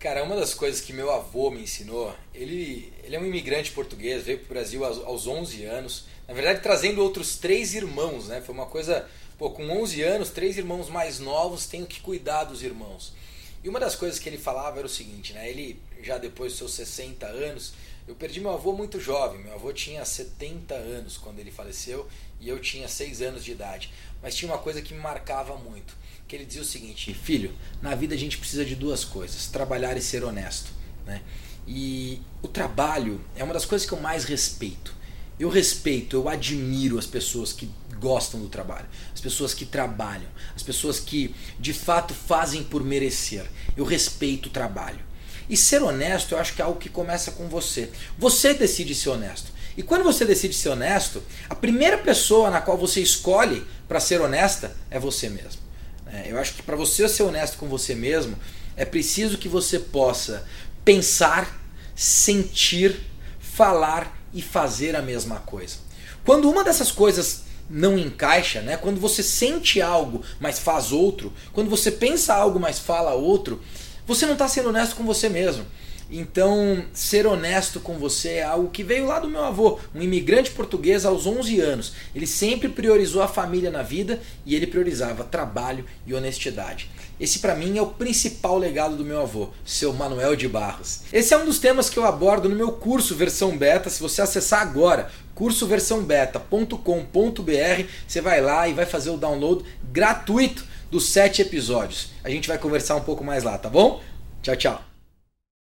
Cara, uma das coisas que meu avô me ensinou, ele, ele é um imigrante português, veio para o Brasil aos, aos 11 anos, na verdade trazendo outros três irmãos, né? Foi uma coisa, pô, com 11 anos, três irmãos mais novos, tenho que cuidar dos irmãos. E uma das coisas que ele falava era o seguinte, né? Ele, já depois dos seus 60 anos, eu perdi meu avô muito jovem, meu avô tinha 70 anos quando ele faleceu e eu tinha 6 anos de idade. Mas tinha uma coisa que me marcava muito que ele dizia o seguinte: Filho, na vida a gente precisa de duas coisas: trabalhar e ser honesto. Né? E o trabalho é uma das coisas que eu mais respeito. Eu respeito, eu admiro as pessoas que gostam do trabalho, as pessoas que trabalham, as pessoas que de fato fazem por merecer. Eu respeito o trabalho. E ser honesto, eu acho que é algo que começa com você. Você decide ser honesto. E quando você decide ser honesto, a primeira pessoa na qual você escolhe para ser honesta é você mesmo. É, eu acho que para você ser honesto com você mesmo, é preciso que você possa pensar, sentir, falar e fazer a mesma coisa. Quando uma dessas coisas não encaixa, né? Quando você sente algo, mas faz outro, quando você pensa algo, mas fala outro, você não está sendo honesto com você mesmo. Então, ser honesto com você é algo que veio lá do meu avô, um imigrante português aos 11 anos. Ele sempre priorizou a família na vida e ele priorizava trabalho e honestidade. Esse para mim é o principal legado do meu avô, seu Manuel de Barros. Esse é um dos temas que eu abordo no meu curso versão beta. Se você acessar agora, cursoversãobeta.com.br, você vai lá e vai fazer o download gratuito dos sete episódios. A gente vai conversar um pouco mais lá, tá bom? Tchau, tchau.